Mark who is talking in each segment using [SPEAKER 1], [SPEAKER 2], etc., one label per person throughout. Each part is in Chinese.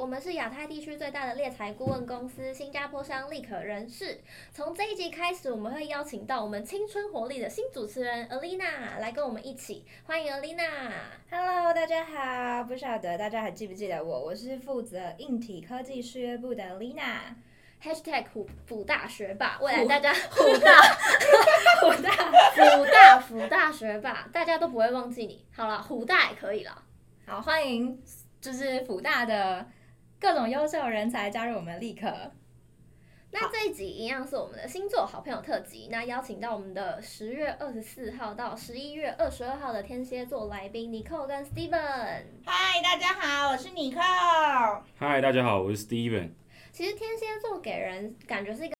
[SPEAKER 1] 我们是亚太地区最大的猎才顾问公司——新加坡商立可人士。从这一集开始，我们会邀请到我们青春活力的新主持人 Alina 来跟我们一起。欢迎 Alina。
[SPEAKER 2] Hello，大家好。不晓得大家还记不记得我？我是负责硬体科技事业部的 Alina。
[SPEAKER 1] Hashtag 虎辅大学霸，未来大家
[SPEAKER 2] 虎大
[SPEAKER 1] 虎大虎大虎大学霸，大家都不会忘记你。好了，虎大也可以了。
[SPEAKER 2] 好，欢迎就是虎大的各种优秀人才加入我们立可。
[SPEAKER 1] 那这一集一样是我们的星座好朋友特辑，那邀请到我们的十月二十四号到十一月二十二号的天蝎座来宾 Nicole 跟 Steven。
[SPEAKER 3] 嗨，大家好，我是
[SPEAKER 4] Nicole。嗨，大家好，我是 Steven。
[SPEAKER 1] 其实天蝎座给人感觉是一个，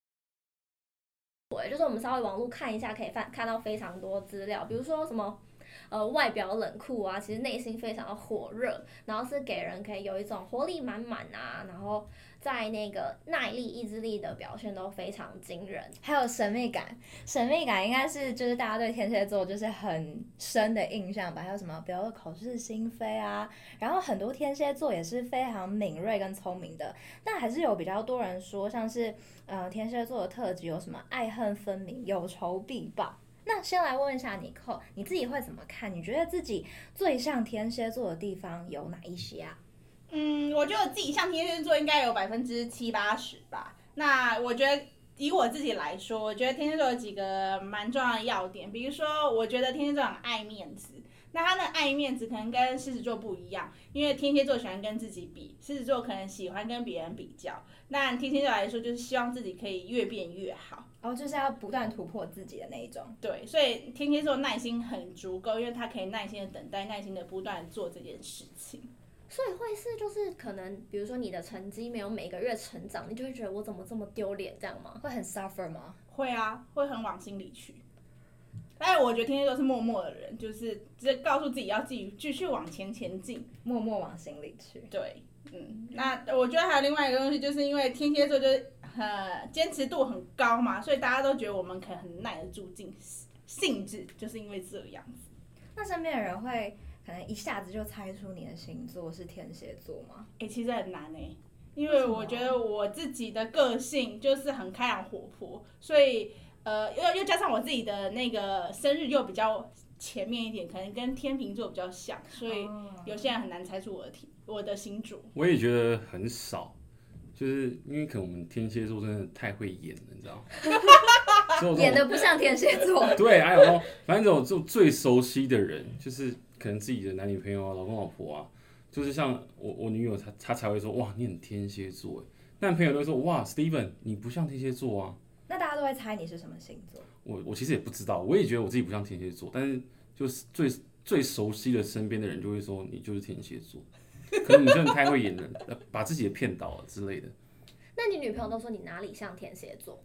[SPEAKER 1] 就是我们稍微网络看一下，可以看看到非常多资料，比如说什么，呃，外表冷酷啊，其实内心非常的火热，然后是给人可以有一种活力满满啊，然后。在那个耐力、意志力的表现都非常惊人，
[SPEAKER 2] 还有神秘感。神秘感应该是就是大家对天蝎座就是很深的印象吧？还有什么，比如说口是心非啊。然后很多天蝎座也是非常敏锐跟聪明的，但还是有比较多人说，像是呃天蝎座的特质有什么爱恨分明、有仇必报。那先来问一下你克，你自己会怎么看？你觉得自己最像天蝎座的地方有哪一些啊？
[SPEAKER 3] 嗯，我觉得自己像天蝎座应该有百分之七八十吧。那我觉得以我自己来说，我觉得天蝎座有几个蛮重要的要点，比如说，我觉得天蝎座很爱面子。那他的爱面子可能跟狮子座不一样，因为天蝎座喜欢跟自己比，狮子座可能喜欢跟别人比较。那天蝎座来说，就是希望自己可以越变越好，
[SPEAKER 2] 然后就是要不断突破自己的那一种。
[SPEAKER 3] 对，所以天蝎座耐心很足够，因为他可以耐心的等待，耐心的不断做这件事情。
[SPEAKER 1] 所以会是就是可能，比如说你的成绩没有每个月成长，你就会觉得我怎么这么丢脸，这样吗？
[SPEAKER 2] 会很 suffer 吗？
[SPEAKER 3] 会啊，会很往心里去。但是我觉得天蝎座是默默的人，就是直接告诉自己要自己继续往前前进，
[SPEAKER 2] 默默往心里去。
[SPEAKER 3] 对，嗯，那我觉得还有另外一个东西，就是因为天蝎座就是很坚持度很高嘛，所以大家都觉得我们可以很耐得住性性质，就是因为这样子。
[SPEAKER 2] 那身边的人会。可能一下子就猜出你的星座是天蝎座吗？
[SPEAKER 3] 哎、欸，其实很难哎、欸，因为我觉得我自己的个性就是很开朗活泼，所以呃，又又加上我自己的那个生日又比较前面一点，可能跟天秤座比较像，所以有些人很难猜出我的天我的星座。
[SPEAKER 4] 我也觉得很少，就是因为可能我们天蝎座真的太会演了，你知道吗？
[SPEAKER 2] 演的不像天蝎座。
[SPEAKER 4] 对，还有说，反正这种就最熟悉的人就是。可能自己的男女朋友啊、老公老婆啊，就是像我我女友她她才会说哇，你很天蝎座，但朋友都会说哇，Steven 你不像天蝎座啊。
[SPEAKER 2] 都会猜你是什么星座？
[SPEAKER 4] 我我其实也不知道，我也觉得我自己不像天蝎座，但是就是最最熟悉的身边的人就会说你就是天蝎座，可能你真的太会演了，把自己也骗倒了之类的。
[SPEAKER 1] 那你女朋友都说你哪里像天蝎座？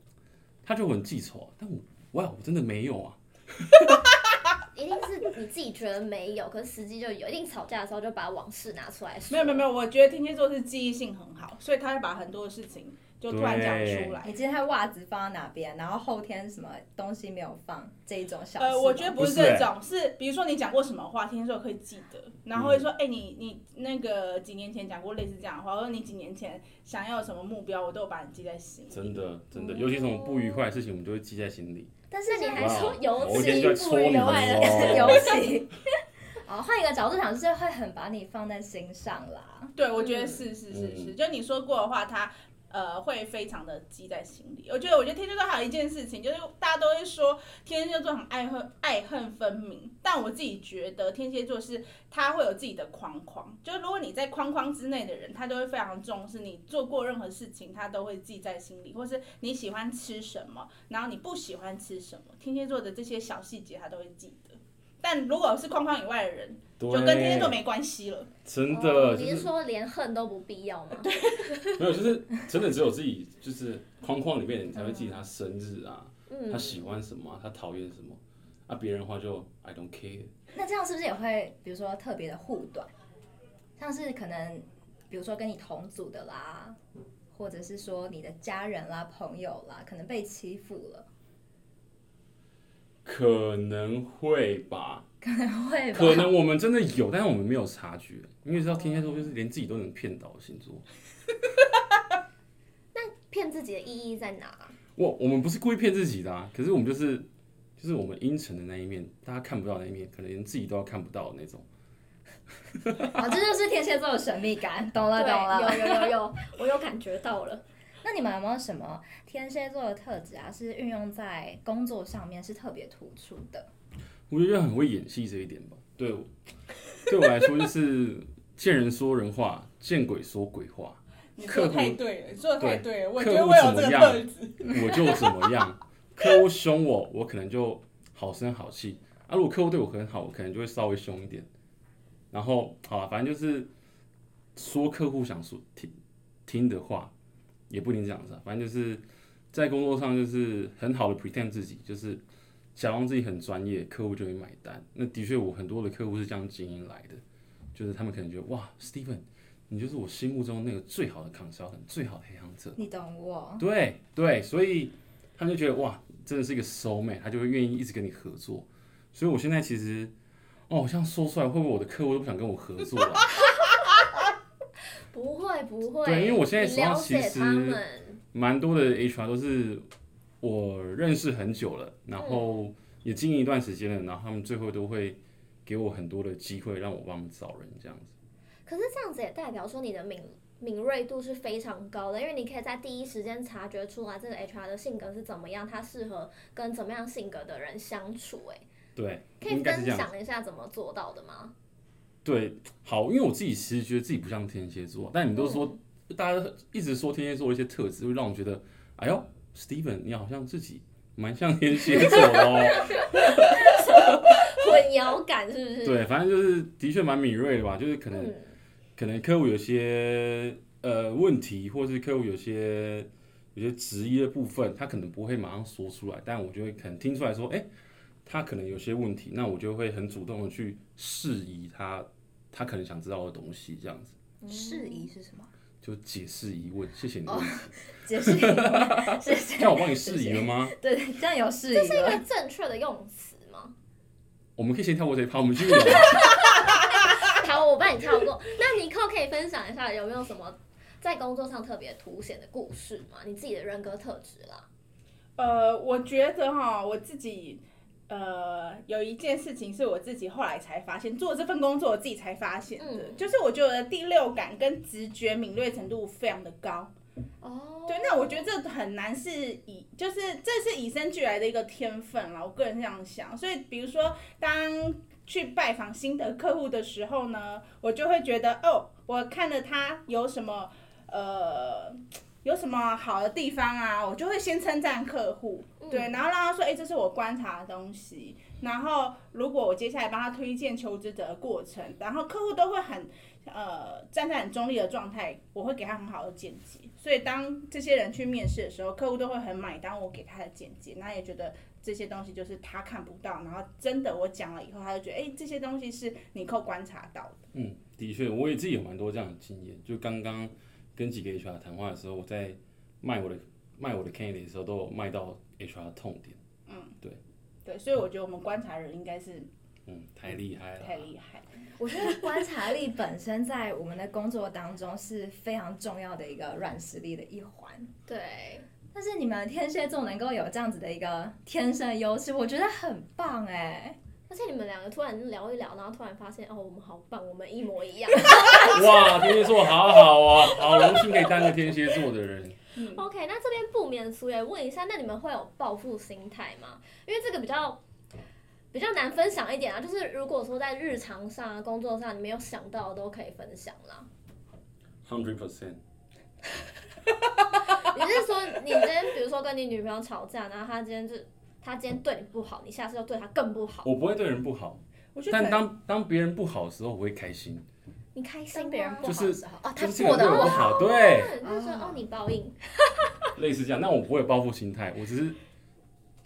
[SPEAKER 4] 她就很记仇啊，但我哇，我真的没有啊。
[SPEAKER 1] 一定是你自己觉得没有，可是实际就有。一定吵架的时候就把往事拿出来说。
[SPEAKER 3] 没有没有没有，我觉得天蝎座是记忆性很好，所以他会把很多的事情就突然讲出来。
[SPEAKER 2] 你今天袜子放在哪边，然后后天什么东西没有放，这一种小事。
[SPEAKER 3] 呃，我觉得不是这种，是，是比如说你讲过什么话，天蝎座可以记得，然后会说，哎、嗯欸，你你那个几年前讲过类似这样的话，或者你几年前想要有什么目标，我都有把你记在心里。
[SPEAKER 4] 真的真的，尤其什么不愉快的事情，我们就会记在心里。
[SPEAKER 1] 但是你还说尤其
[SPEAKER 4] 不愉快的，
[SPEAKER 2] 尤其。哦，换一个角度想，就是会很把你放在心上啦。
[SPEAKER 3] 对，我觉得是是是是，就你说过的话，他。呃，会非常的记在心里。我觉得，我觉得天蝎座还有一件事情，就是大家都会说天蝎座很爱恨爱恨分明，但我自己觉得天蝎座是他会有自己的框框，就是如果你在框框之内的人，他都会非常重视你做过任何事情，他都会记在心里，或是你喜欢吃什么，然后你不喜欢吃什么，天蝎座的这些小细节他都会记得。但如果是框框以外的人，就跟天蝎座没关系了。
[SPEAKER 4] 真的，
[SPEAKER 1] 你是说连恨都不必要吗？
[SPEAKER 3] 对，
[SPEAKER 4] 没有，就是真的只有自己，就是框框里面你才会记得他生日啊，嗯、他喜欢什么，他讨厌什么，啊，别人的话就 I don't care。
[SPEAKER 2] 那这样是不是也会，比如说特别的护短，像是可能，比如说跟你同组的啦，或者是说你的家人啦、朋友啦，可能被欺负了。
[SPEAKER 4] 可能会吧，
[SPEAKER 2] 可能会吧，
[SPEAKER 4] 可能我们真的有，但是我们没有察觉，因为知道天蝎座就是连自己都能骗到的星座。
[SPEAKER 1] 那骗自己的意义在哪？
[SPEAKER 4] 我我们不是故意骗自己的啊，可是我们就是就是我们阴沉的那一面，大家看不到的那一面，可能连自己都要看不到的那种。
[SPEAKER 2] 好，这就是天蝎座的神秘感，懂了懂了，
[SPEAKER 1] 有有有有，我有感觉到了。
[SPEAKER 2] 那你们有没有什么天蝎座的特质啊？是运用在工作上面是特别突出的？
[SPEAKER 4] 我觉得很会演戏这一点吧。对我，对我来说就是见人说人话，见鬼说鬼话。
[SPEAKER 3] 你说太对了，你说的太对了。
[SPEAKER 4] 对，
[SPEAKER 3] 我觉得我有这个特质，
[SPEAKER 4] 我就怎么样。客户凶我，我可能就好声好气。啊，如果客户对我很好，我可能就会稍微凶一点。然后，好了，反正就是说客户想说听听的话。也不一定这样子，反正就是在工作上就是很好的 pretend 自己，就是假装自己很专业，客户就会买单。那的确，我很多的客户是这样经营来的，就是他们可能觉得哇，Steven，你就是我心目中那个最好的 consultant，最好的黑 hunter。
[SPEAKER 2] 你懂我。
[SPEAKER 4] 对对，所以他们就觉得哇，真的是一个 soul mate，他就会愿意一直跟你合作。所以我现在其实，哦，我这样说出来，会不会我的客户都不想跟我合作了？
[SPEAKER 1] 不会，
[SPEAKER 4] 对，因为我现在手上其实蛮多的 HR 都是我认识很久了，然后也经营一段时间了，然后他们最后都会给我很多的机会，让我帮他们找人这样子。
[SPEAKER 1] 可是这样子也代表说你的敏敏锐度是非常高的，因为你可以在第一时间察觉出来这个 HR 的性格是怎么样，他适合跟怎么样性格的人相处。哎，
[SPEAKER 4] 对，
[SPEAKER 1] 可以分享一下怎么做到的吗？
[SPEAKER 4] 对，好，因为我自己其实觉得自己不像天蝎座，但你都说，嗯、大家一直说天蝎座的一些特质，会让我觉得，哎呦，Steven，你好像自己蛮像天蝎座哦，
[SPEAKER 1] 混淆感是不是？
[SPEAKER 4] 对，反正就是的确蛮敏锐的吧，就是可能、
[SPEAKER 1] 嗯、可能
[SPEAKER 4] 客户有些呃问题，或是客户有些有些质疑的部分，他可能不会马上说出来，但我就会可能听出来说，哎，他可能有些问题，那我就会很主动的去释疑他。他可能想知道的东西，这样子。
[SPEAKER 2] 释疑是什么？
[SPEAKER 4] 就解释疑问。谢谢你的问题。
[SPEAKER 2] 哦、解释疑问，谢谢。
[SPEAKER 4] 叫我帮你释疑了吗？
[SPEAKER 2] 对，这样有释疑。
[SPEAKER 1] 这是一个正确的用词吗？
[SPEAKER 4] 我们可以先跳过这一趴，我们继续聊。
[SPEAKER 1] 好，我帮你跳过。那尼克可以分享一下，有没有什么在工作上特别凸显的故事吗？你自己的人格特质啦。
[SPEAKER 3] 呃，我觉得哈，我自己。呃，有一件事情是我自己后来才发现，做这份工作我自己才发现的，嗯、就是我觉得第六感跟直觉敏锐程度非常的高。哦，对，那我觉得这很难是以，就是这是与生俱来的一个天分啦，我个人这样想。所以，比如说当去拜访新的客户的时候呢，我就会觉得，哦，我看了他有什么，呃。有什么好的地方啊？我就会先称赞客户，对，然后让他说，哎、欸，这是我观察的东西。然后如果我接下来帮他推荐求职者的过程，然后客户都会很，呃，站在很中立的状态，我会给他很好的见解。所以当这些人去面试的时候，客户都会很买单我给他的见解，那也觉得这些东西就是他看不到，然后真的我讲了以后，他就觉得，哎、欸，这些东西是你可观察到的。
[SPEAKER 4] 嗯，的确，我也自己有蛮多这样的经验，就刚刚。跟几个 HR 谈话的时候，我在卖我的卖我的 candidate 的时候，都有卖到 HR 的痛点。嗯，对，
[SPEAKER 3] 对，所以我觉得我们观察人应该是，
[SPEAKER 4] 嗯，太厉害了，
[SPEAKER 3] 太厉害。
[SPEAKER 2] 我觉得观察力本身在我们的工作当中是非常重要的一个软实力的一环。
[SPEAKER 1] 对，
[SPEAKER 2] 但是你们天蝎座能够有这样子的一个天生优势，我觉得很棒哎。
[SPEAKER 1] 而且你们两个突然聊一聊，然后突然发现哦，我们好棒，我们一模一样。
[SPEAKER 4] 哇，天蝎座好好啊，好荣幸可以当个天蝎座的人。
[SPEAKER 1] 嗯、OK，那这边不免俗也问一下，那你们会有报复心态吗？因为这个比较比较难分享一点啊，就是如果说在日常上啊、工作上你没有想到的都可以分享啦。
[SPEAKER 4] Hundred percent。
[SPEAKER 1] 你是说你今天比如说跟你女朋友吵架，然后她今天就。他今天对你不好，你下次要对他更不好。
[SPEAKER 4] 我不会对人不好，但当当别人不好的时候，我会开心。
[SPEAKER 1] 你开心别
[SPEAKER 2] 人不好
[SPEAKER 4] 的
[SPEAKER 2] 时候，就是、
[SPEAKER 1] 哦，他过得不好，
[SPEAKER 4] 对，
[SPEAKER 1] 就是说哦，你报应。
[SPEAKER 4] 类似这样，那我不会有报复心态，我只是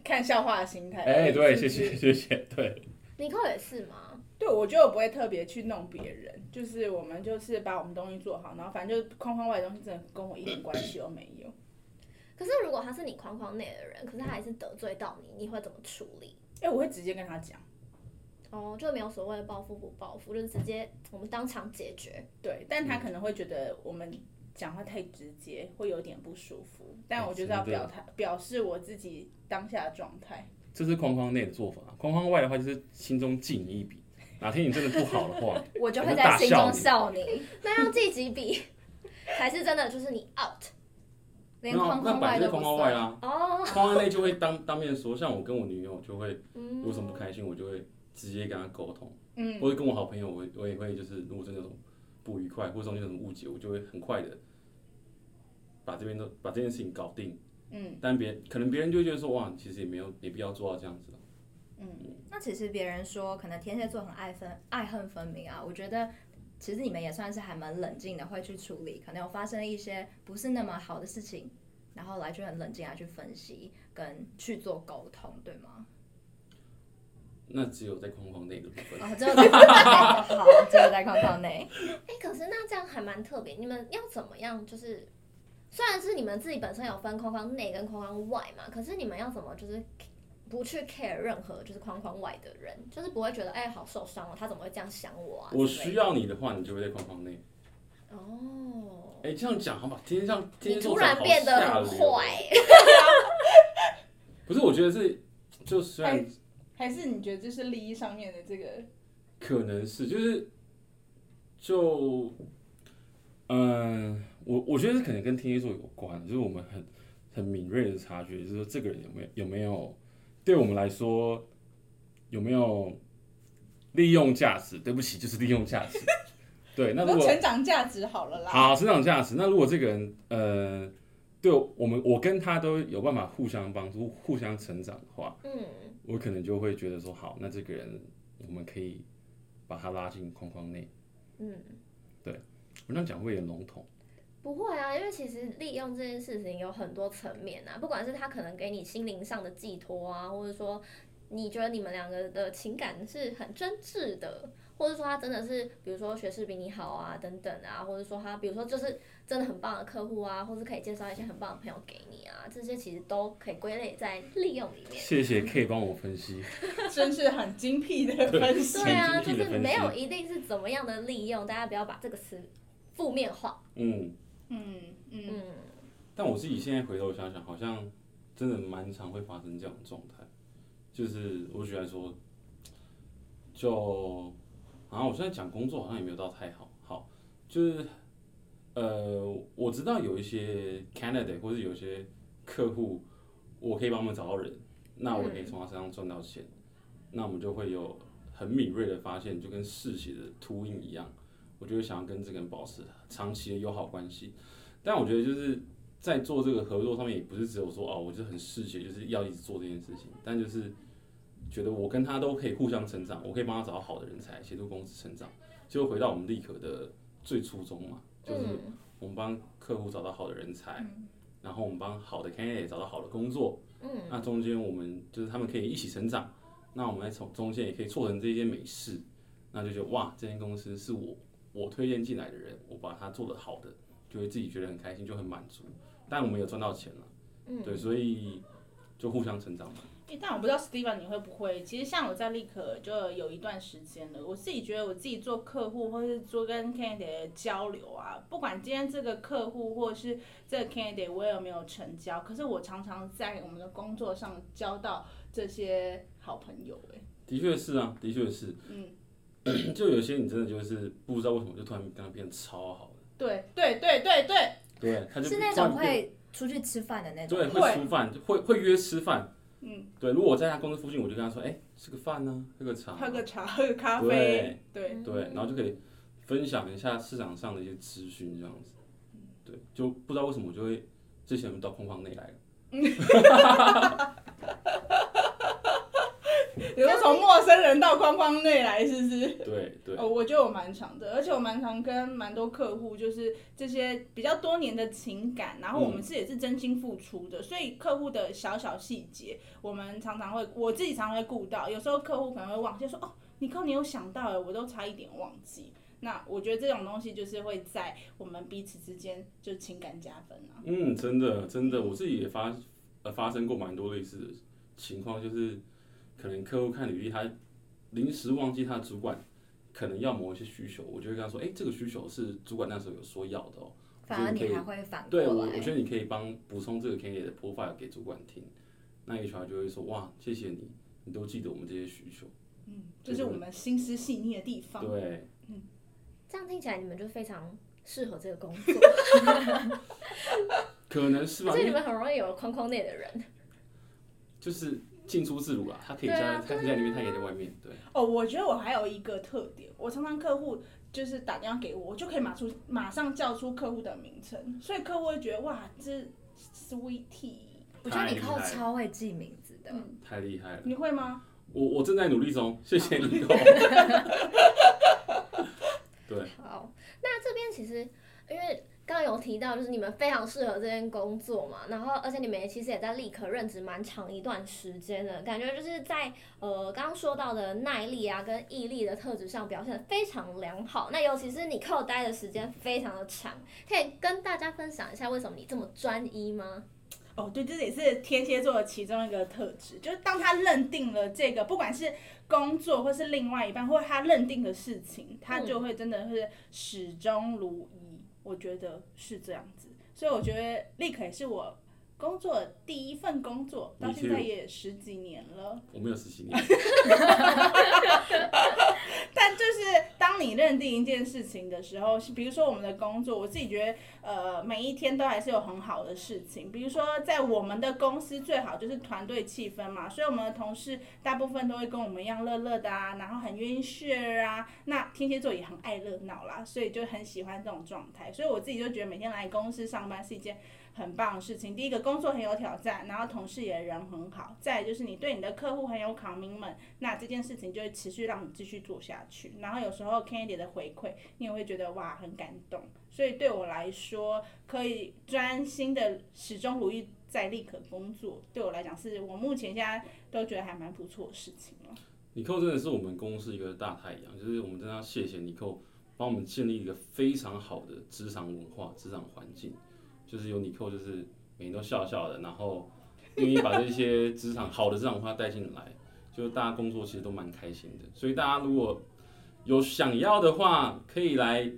[SPEAKER 3] 看笑话的心态。
[SPEAKER 4] 哎、欸，对，谢谢谢谢，对。
[SPEAKER 1] 尼克也是吗？
[SPEAKER 3] 对，我觉得我不会特别去弄别人，就是我们就是把我们东西做好，然后反正就是框框外的东西，真的跟我一点关系都没有。
[SPEAKER 1] 可是如果他是你框框内的人，可是他还是得罪到你，你会怎么处理？
[SPEAKER 3] 哎、欸，我会直接跟他讲。
[SPEAKER 1] 哦，就没有所谓的报复不报复，就是直接我们当场解决。
[SPEAKER 3] 对，但他可能会觉得我们讲话太直接，会有点不舒服。但我就是要表态，表示我自己当下的状态。
[SPEAKER 4] 这是框框内的做法，框框外的话就是心中记你一笔。哪天你真的不好的话，
[SPEAKER 2] 我就会在心中笑你。
[SPEAKER 1] 那要记几笔？还是真的就是你 out？
[SPEAKER 2] 连框框外都
[SPEAKER 4] 框框外啦。
[SPEAKER 1] 哦。
[SPEAKER 4] 框框内就会当当面说，像我跟我女友就会，有什么不开心，我就会。直接跟她沟通，嗯，或者跟我好朋友，我我也会就是，如果真的有什么不愉快，或者中间有什么误解，我就会很快的把这边都把这件事情搞定，嗯，但别可能别人就会觉得说，哇，其实也没有没必要做到这样子，
[SPEAKER 2] 嗯，那其实别人说可能天蝎座很爱分爱恨分明啊，我觉得其实你们也算是还蛮冷静的，会去处理可能有发生一些不是那么好的事情，然后来去很冷静来去分析跟去做沟通，对吗？
[SPEAKER 4] 那只有在框框内的部分。
[SPEAKER 2] 哦，只有在框框内。好，只有在框框内。
[SPEAKER 1] 哎、欸，可是那这样还蛮特别。你们要怎么样？就是虽然是你们自己本身有分框框内跟框框外嘛，可是你们要怎么就是不去 care 任何就是框框外的人，就是不会觉得哎、欸、好受伤哦，他怎么会这样想我啊？
[SPEAKER 4] 我需要你的话，你就会在框框内。
[SPEAKER 1] 哦。
[SPEAKER 4] 哎、欸，这样讲好吧？今天这样，今天
[SPEAKER 1] 你突然变得很坏。
[SPEAKER 4] 不是，我觉得是就虽然。
[SPEAKER 3] 还是你觉得这是利益上面的这个？
[SPEAKER 4] 可能是，就是，就，嗯、呃，我我觉得是可能跟天蝎座有关，就是我们很很敏锐的察觉，就是说这个人有没有有没有对我们来说有没有利用价值？对不起，就是利用价值。对，那如果
[SPEAKER 3] 成长价值好了啦。
[SPEAKER 4] 好，成长价值。那如果这个人，呃，对我们，我跟他都有办法互相帮助、互相成长的话，嗯。我可能就会觉得说，好，那这个人我们可以把他拉进框框内。嗯，对，我这样讲会有点笼统。
[SPEAKER 1] 不会啊，因为其实利用这件事情有很多层面啊，不管是他可能给你心灵上的寄托啊，或者说你觉得你们两个的情感是很真挚的。或者说他真的是，比如说学识比你好啊，等等啊，或者说他，比如说就是真的很棒的客户啊，或是可以介绍一些很棒的朋友给你啊，这些其实都可以归类在利用里面。
[SPEAKER 4] 谢谢，可以帮我分析，
[SPEAKER 3] 真是很精辟的分析。
[SPEAKER 1] 对啊，就是没有一定是怎么样的利用，大家不要把这个词负面化。
[SPEAKER 4] 嗯嗯嗯。但我自己现在回头想想，好像真的蛮常会发生这样的状态，就是我举来说，就。然后我现在讲工作好像也没有到太好，好，就是，呃，我知道有一些 candidate 或者有些客户，我可以帮他们找到人，那我可以从他身上赚到钱，那我们就会有很敏锐的发现，就跟嗜血的秃鹰一样，我就会想要跟这个人保持长期的友好关系。但我觉得就是在做这个合作上面，也不是只有说哦，我就很嗜血，就是要一直做这件事情，但就是。觉得我跟他都可以互相成长，我可以帮他找到好的人才，协助公司成长，就回到我们立可的最初衷嘛，就是我们帮客户找到好的人才，然后我们帮好的 candidate 找到好的工作，那中间我们就是他们可以一起成长，那我们在从中间也可以促成这些美事，那就觉得哇，这间公司是我我推荐进来的人，我把他做的好的，就会自己觉得很开心，就很满足，但我们有赚到钱了，对，所以就互相成长嘛。
[SPEAKER 3] 但我不知道 Steven 你会不会，其实像我在立可就有一段时间了，我自己觉得我自己做客户或是做跟 candidate 的交流啊，不管今天这个客户或是这个 candidate 我有没有成交，可是我常常在我们的工作上交到这些好朋友哎。
[SPEAKER 4] 的确是啊，的确是，嗯，就有些你真的就是不知道为什么就突然跟他变得超好的。
[SPEAKER 3] 对对对对对。
[SPEAKER 4] 对，他就是
[SPEAKER 2] 那种会出去吃饭的那种。
[SPEAKER 4] 对，会吃饭，会会约吃饭。嗯，对，如果我在他公司附近，我就跟他说，哎、欸，吃个饭呢、啊，喝个茶，
[SPEAKER 3] 喝个茶，喝个咖啡，
[SPEAKER 4] 对
[SPEAKER 3] 对
[SPEAKER 4] 对，然后就可以分享一下市场上的一些资讯，这样子，对，就不知道为什么我就会这些人到框框内来了。
[SPEAKER 3] 比如说从陌生人到框框内来，是不是？
[SPEAKER 4] 对对。
[SPEAKER 3] 哦，我觉得我蛮常的，而且我蛮常跟蛮多客户，就是这些比较多年的情感，然后我们是也是真心付出的，嗯、所以客户的小小细节，我们常常会，我自己常常会顾到。有时候客户可能会忘记说，哦，你看你有想到哎，我都差一点忘记。那我觉得这种东西就是会在我们彼此之间就情感加分啊。
[SPEAKER 4] 嗯，真的真的，我自己也发呃发生过蛮多类似的情况，就是。可能客户看履历，他临时忘记他的主管可能要某一些需求，我就会跟他说，哎、欸，这个需求是主管那时候有说要的哦、喔。
[SPEAKER 2] 反而你还会反过来。
[SPEAKER 4] 对，我我觉得你可以帮补充这个 candidate 的 profile 给主管听，那 HR 就会说，哇，谢谢你，你都记得我们这些需求。
[SPEAKER 3] 嗯，这是我们心思细腻的地方。
[SPEAKER 4] 对，
[SPEAKER 1] 嗯，这样听起来你们就非常适合这个工作。
[SPEAKER 4] 可能是吧，
[SPEAKER 1] 所以你们很容易有框框内的人。
[SPEAKER 4] 就是进出自如啊，他可以在、啊、他可以在里面，他可以在外面。对。
[SPEAKER 3] 哦，我觉得我还有一个特点，我常常客户就是打电话给我，我就可以马出马上叫出客户的名称，所以客户会觉得哇，这 Sweetie。
[SPEAKER 2] 我觉得你靠超会记名字的，
[SPEAKER 4] 太厉害了。
[SPEAKER 3] 你会吗？
[SPEAKER 4] 我我正在努力中，谢谢你。对。
[SPEAKER 1] 好，那这边其实因为刚刚有提到，就是你们非常适合这份工作嘛，然后而且你们也其实也在立可任职蛮长一段时间的，感觉就是在呃刚刚说到的耐力啊跟毅力的特质上表现得非常良好。那尤其是你扣待的时间非常的长，可以跟大家分享一下为什么你这么专一吗？
[SPEAKER 3] 哦，对，这也是天蝎座的其中一个特质，就是当他认定了这个，不管是工作或是另外一半，或者他认定的事情，他就会真的是始终如一。嗯、我觉得是这样子，所以我觉得立刻也是我。工作第一份工作到现在也十几年了，
[SPEAKER 4] 我没有十几年，
[SPEAKER 3] 但就是你认定一件事情的时候，比如说我们的工作，我自己觉得呃每一天都还是有很好的事情，比如说在我们的公司最好就是团队气氛嘛，所以我们的同事大部分都会跟我们一样乐乐的啊，然后很愿意 share 啊，那天蝎座也很爱热闹啦，所以就很喜欢这种状态，所以我自己就觉得每天来公司上班是一件。很棒的事情。第一个工作很有挑战，然后同事也人很好。再就是你对你的客户很有 commitment，那这件事情就会持续让你继续做下去。然后有时候 Candy 的回馈，你也会觉得哇很感动。所以对我来说，可以专心的始终如一在立刻工作，对我来讲是我目前现在都觉得还蛮不错的事情了。
[SPEAKER 4] 尼寇真的是我们公司一个大太阳，就是我们真的要谢谢尼寇帮我们建立一个非常好的职场文化、职场环境。就是有你扣，就是每天都笑笑的，然后愿意把这些职场好的职场文化带进来，就是大家工作其实都蛮开心的。所以大家如果有想要的话，可以来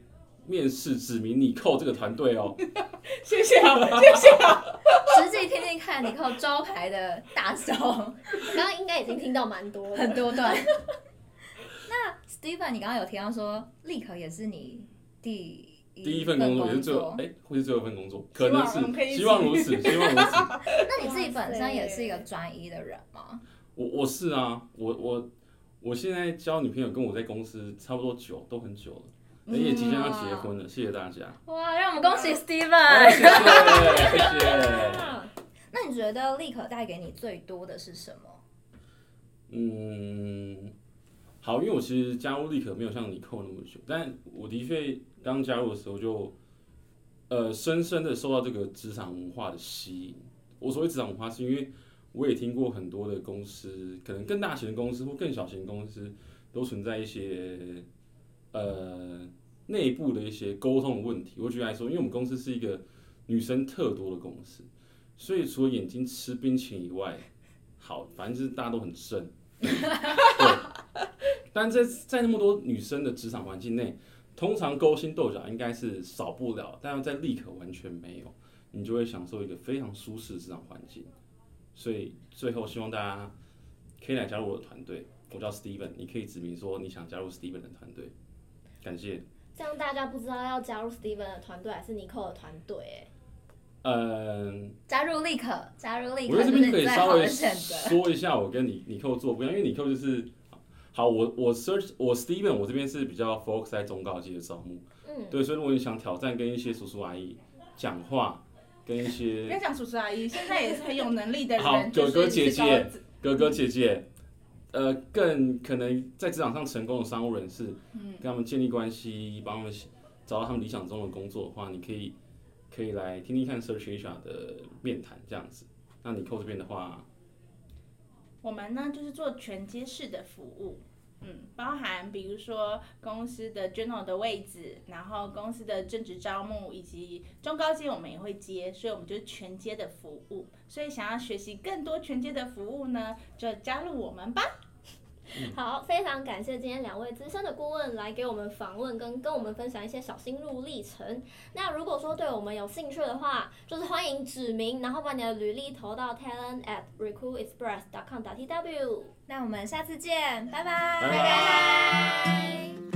[SPEAKER 4] 面试，指名你扣这个团队哦。
[SPEAKER 3] 谢谢啊，谢谢啊。
[SPEAKER 2] 实际天天看你寇招牌的大招，刚
[SPEAKER 1] 刚应该已经听到蛮多
[SPEAKER 2] 很多段。那 Steven，你刚刚有提到说立刻也是你第。
[SPEAKER 4] 第一份工作也是最后，哎、欸，会是最后一份工作，可能是，希望如此，希望如此。
[SPEAKER 2] 那你自己本身也是一个专一的人吗？
[SPEAKER 4] 我我是啊，我我我现在交女朋友跟我在公司差不多久，都很久了，而且即将要结婚了，谢谢大家。
[SPEAKER 2] 哇，让我们恭喜 Steven，
[SPEAKER 4] 谢谢，谢谢。
[SPEAKER 2] 那你觉得立可带给你最多的是什么？
[SPEAKER 4] 嗯。好，因为我其实加入立可没有像你扣那么久，但我的确刚加入的时候就，呃，深深的受到这个职场文化的吸引。我所谓职场文化，是因为我也听过很多的公司，可能更大型的公司或更小型的公司，都存在一些呃内部的一些沟通的问题。我举例来说，因为我们公司是一个女生特多的公司，所以除了眼睛吃冰淇淋以外，好，反正就是大家都很正。对。但在在那么多女生的职场环境内，通常勾心斗角应该是少不了，但是在立可完全没有，你就会享受一个非常舒适的职场环境。所以最后希望大家可以来加入我的团队，我叫 Steven，你可以指明说你想加入 Steven 的团队。感谢。
[SPEAKER 1] 这样大家不知道要加入 Steven 的团队还是尼寇的团队？哎。
[SPEAKER 4] 嗯。
[SPEAKER 2] 加入立可，加入立可。
[SPEAKER 4] 我觉得这边可以稍微说一下，我跟你尼寇做不一样，因为 Nicole 就是。好，我我 search 我 Steven，我这边是比较 focus 在中高级的招募，嗯，对，所以如果你想挑战跟一些叔叔阿姨讲话，跟一些
[SPEAKER 3] 不要讲叔叔阿姨，现在也是很有能力的人，
[SPEAKER 4] 好，哥哥姐姐，哥哥姐姐，呃，更可能在职场上成功的商务人士，嗯，跟他们建立关系，帮他们找到他们理想中的工作的话，你可以可以来听听看 Search HR 的面谈这样子。那你扣这边的话。
[SPEAKER 3] 我们呢，就是做全接式的服务，嗯，包含比如说公司的 general 的位置，然后公司的正职招募以及中高阶我们也会接，所以我们就是全接的服务。所以想要学习更多全接的服务呢，就加入我们吧。
[SPEAKER 1] 好，非常感谢今天两位资深的顾问来给我们访问，跟跟我们分享一些小心路历程。那如果说对我们有兴趣的话，就是欢迎指名，然后把你的履历投到 talent at recruitexpress dot com dot tw。
[SPEAKER 2] 那我们下次见，拜拜，
[SPEAKER 4] 拜拜。